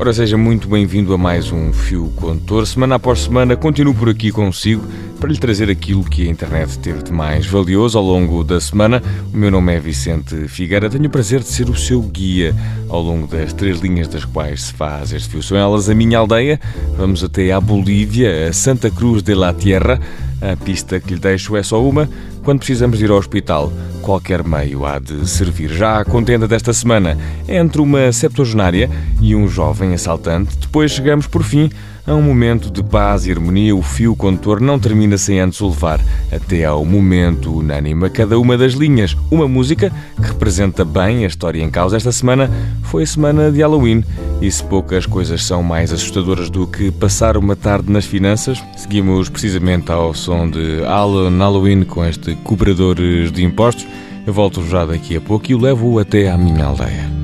Ora, seja muito bem-vindo a mais um Fio Condutor. Semana após semana, continuo por aqui consigo para lhe trazer aquilo que a internet teve de mais valioso ao longo da semana. O meu nome é Vicente Figueira. Tenho o prazer de ser o seu guia ao longo das três linhas das quais se faz este fio. São elas a minha aldeia, vamos até à Bolívia, a Santa Cruz de la Tierra. A pista que lhe deixo é só uma. Quando precisamos ir ao hospital, qualquer meio há de servir. Já a contenda desta semana é entre uma septuagenária e um jovem assaltante. Depois chegamos, por fim, a um momento de paz e harmonia. O fio condutor não termina sem antes o levar até ao momento unânime. A cada uma das linhas, uma música que representa bem a história em causa. Esta semana foi a semana de Halloween e se poucas coisas são mais assustadoras do que passar uma tarde nas finanças, seguimos precisamente ao som de Alan Halloween com este cobradores de impostos. Eu volto já daqui a pouco e o levo até à minha aldeia.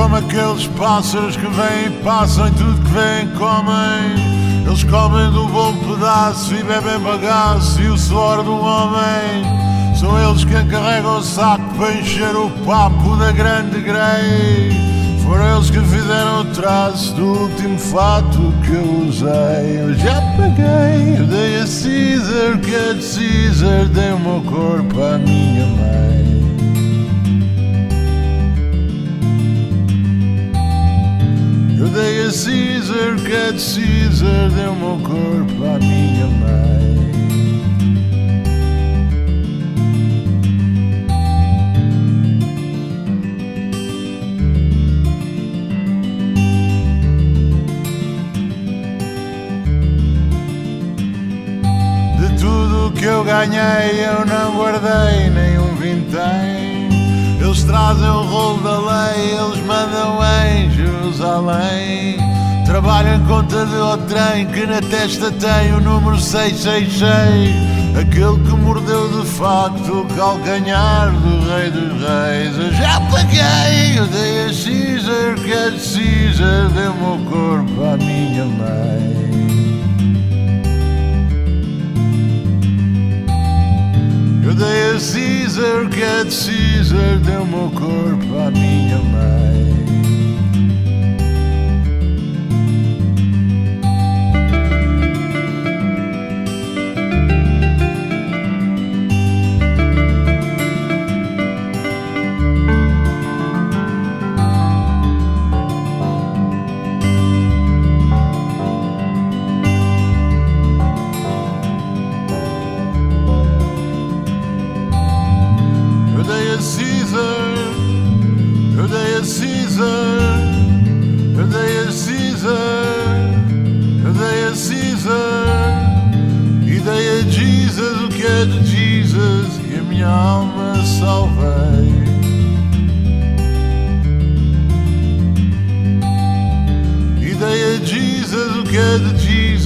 Como aqueles pássaros que vêm e passam e tudo que vêm comem. Eles comem do bom pedaço e bebem bagaço e o suor do homem. São eles quem carregam o saco para encher o papo da grande grei. Foram eles que fizeram o traço do último fato que eu usei. Eu já paguei, eu dei a Caesar, que de Caesar, dei o meu corpo à minha mãe. Dei a Caesar, que de Caesar, dei o meu corpo à minha mãe. De tudo que eu ganhei, eu não guardei nem um vintém. Eles trazem o rolo da lei, eles mandam em Jerusalém. Trabalham em conta de outrem que na testa tem o número 666. Aquele que mordeu de facto o calcanhar do rei dos reis. Eu já paguei, eu dei a Caesar, que é de Caesar, dei o corpo Caesar, que é de Caesar, dei o meu corpo à minha mãe.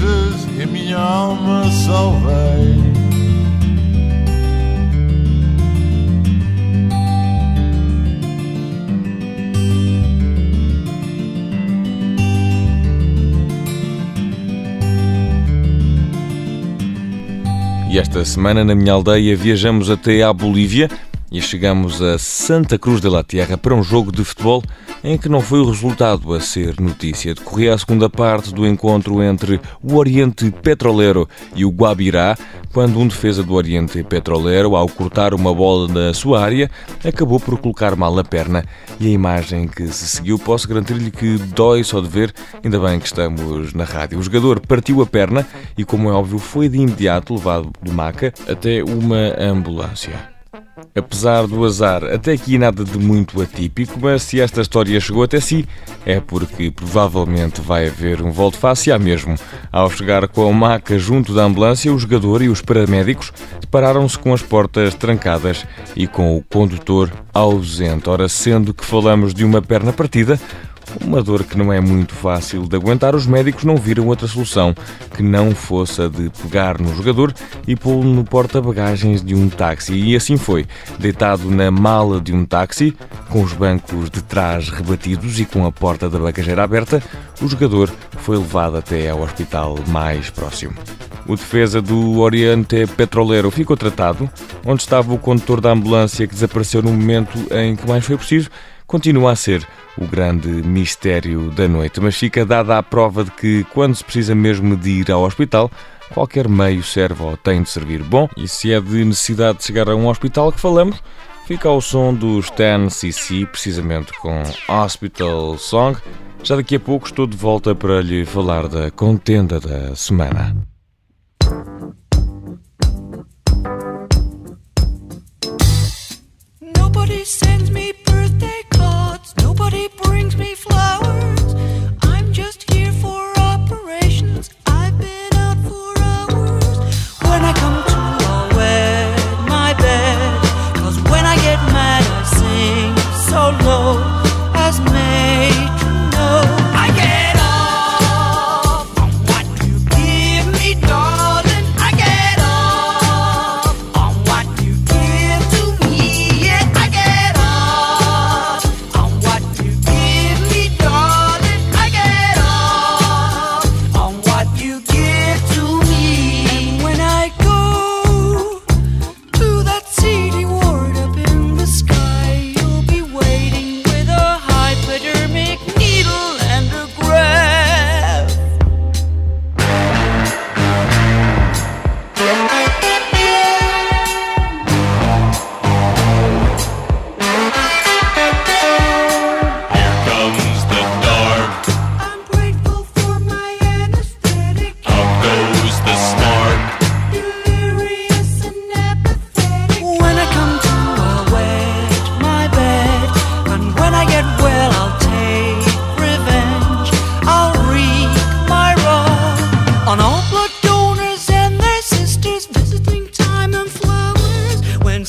Jesus, e minha alma salvei. E esta semana, na minha aldeia, viajamos até à Bolívia e chegamos a Santa Cruz de la Tierra para um jogo de futebol em que não foi o resultado a ser notícia. Decorria a segunda parte do encontro entre o Oriente Petrolero e o Guabirá, quando um defesa do Oriente Petrolero, ao cortar uma bola na sua área, acabou por colocar mal a perna e a imagem que se seguiu posso garantir-lhe que dói só de ver, ainda bem que estamos na rádio. O jogador partiu a perna e, como é óbvio, foi de imediato levado de maca até uma ambulância. Apesar do azar, até aqui nada de muito atípico, mas se esta história chegou até si, é porque provavelmente vai haver um volte-face há mesmo. Ao chegar com a maca junto da ambulância, o jogador e os paramédicos depararam-se com as portas trancadas e com o condutor ausente. Ora, sendo que falamos de uma perna partida, uma dor que não é muito fácil de aguentar, os médicos não viram outra solução que não fosse a de pegar no jogador e pô-lo no porta-bagagens de um táxi. E assim foi. Deitado na mala de um táxi, com os bancos de trás rebatidos e com a porta da bagageira aberta, o jogador foi levado até ao hospital mais próximo. O defesa do Oriente Petrolero ficou tratado. Onde estava o condutor da ambulância que desapareceu no momento em que mais foi preciso, continua a ser o grande mistério da noite. Mas fica dada a prova de que, quando se precisa mesmo de ir ao hospital, qualquer meio serve ou tem de servir. Bom, e se é de necessidade de chegar a um hospital que falamos, fica ao som dos 10cc, precisamente com Hospital Song. Já daqui a pouco estou de volta para lhe falar da contenda da semana.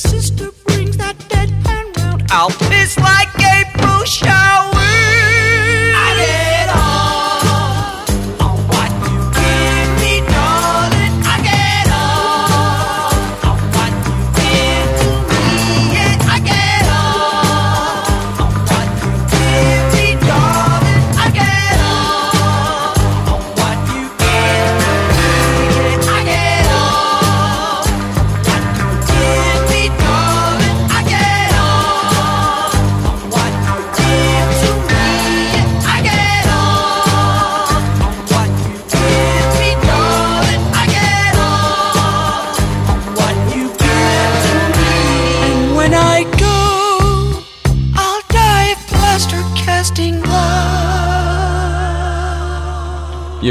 sister brings that deadpan round. I'll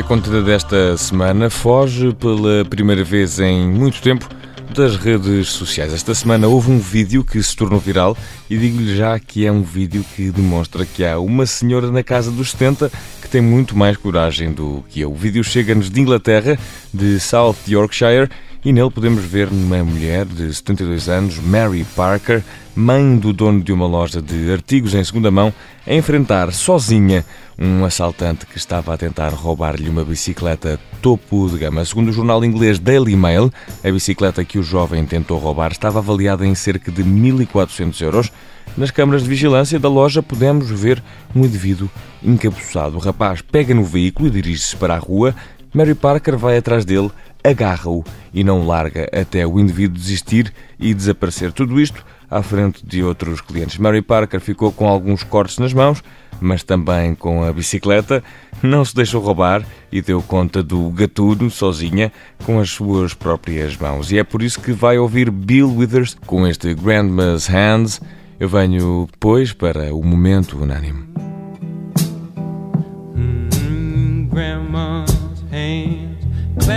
contenda desta semana foge pela primeira vez em muito tempo das redes sociais. Esta semana houve um vídeo que se tornou viral e digo-lhe já que é um vídeo que demonstra que há uma senhora na casa dos 70 que tem muito mais coragem do que eu. O vídeo chega-nos de Inglaterra, de South Yorkshire, e nele podemos ver uma mulher de 72 anos, Mary Parker, mãe do dono de uma loja de artigos em segunda mão, a enfrentar sozinha um assaltante que estava a tentar roubar-lhe uma bicicleta topo de gama. Segundo o jornal inglês Daily Mail, a bicicleta que o jovem tentou roubar estava avaliada em cerca de 1.400 euros. Nas câmaras de vigilância da loja podemos ver um indivíduo encapuçado. O rapaz pega no veículo e dirige-se para a rua. Mary Parker vai atrás dele agarra-o e não larga até o indivíduo desistir e desaparecer. Tudo isto à frente de outros clientes. Mary Parker ficou com alguns cortes nas mãos, mas também com a bicicleta. Não se deixou roubar e deu conta do gatuno sozinha com as suas próprias mãos. E é por isso que vai ouvir Bill Withers com este Grandma's Hands. Eu venho depois para o momento unânime.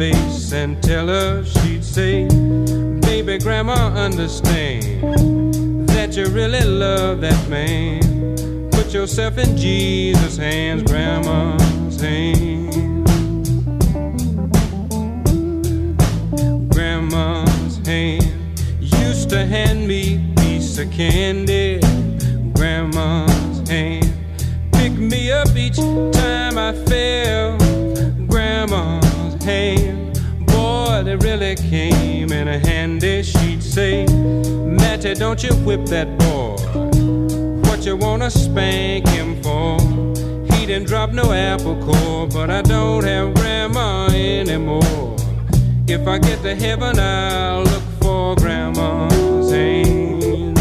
face and tell her she'd say, Baby, Grandma, understand that you really love that man. Put yourself in Jesus' hands, Grandma's hands. Grandma's hand used to hand me a piece of candy. Grandma's hand picked me up each time I fell. Grandma's hand, really came in handy. She'd say, Matty, don't you whip that boy. What you wanna spank him for? He didn't drop no apple core, but I don't have grandma anymore. If I get to heaven, I'll look for grandma's hand.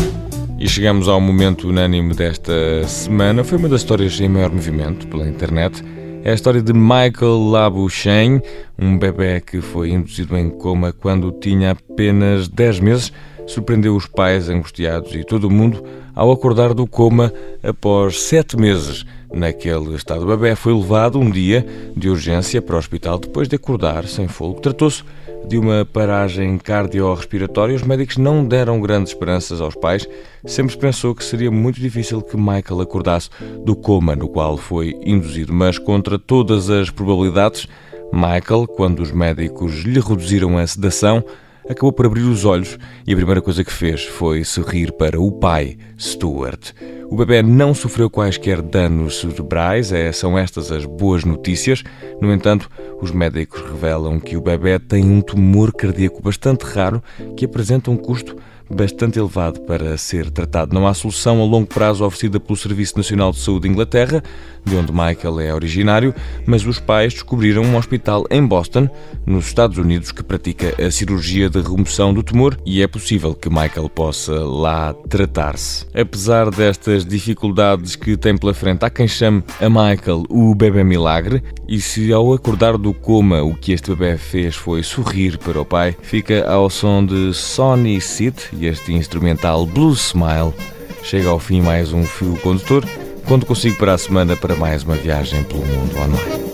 E chegamos ao momento unânime desta semana. Foi uma das histórias em maior movimento pela internet. É a história de Michael Labouchen, um bebê que foi induzido em coma quando tinha apenas 10 meses. Surpreendeu os pais angustiados e todo o mundo ao acordar do coma após 7 meses. Naquele estado, o bebê foi levado um dia de urgência para o hospital depois de acordar sem fogo. Tratou-se de uma paragem cardiorrespiratória, os médicos não deram grandes esperanças aos pais. Sempre se pensou que seria muito difícil que Michael acordasse do coma no qual foi induzido, mas contra todas as probabilidades, Michael, quando os médicos lhe reduziram a sedação, acabou por abrir os olhos e a primeira coisa que fez foi sorrir para o pai, Stuart. O bebê não sofreu quaisquer danos cerebrais, é, são estas as boas notícias. No entanto, os médicos revelam que o bebê tem um tumor cardíaco bastante raro que apresenta um custo bastante elevado para ser tratado. Não há solução a longo prazo oferecida pelo Serviço Nacional de Saúde de Inglaterra, de onde Michael é originário, mas os pais descobriram um hospital em Boston, nos Estados Unidos, que pratica a cirurgia de remoção do tumor e é possível que Michael possa lá tratar-se. Apesar destas dificuldades que tem pela frente, há quem chame a Michael o bebê milagre e se ao acordar do coma o que este bebê fez foi sorrir para o pai, fica ao som de Sonny Sid e este instrumental Blue Smile. Chega ao fim mais um fio condutor. Quando consigo para a semana para mais uma viagem pelo mundo online.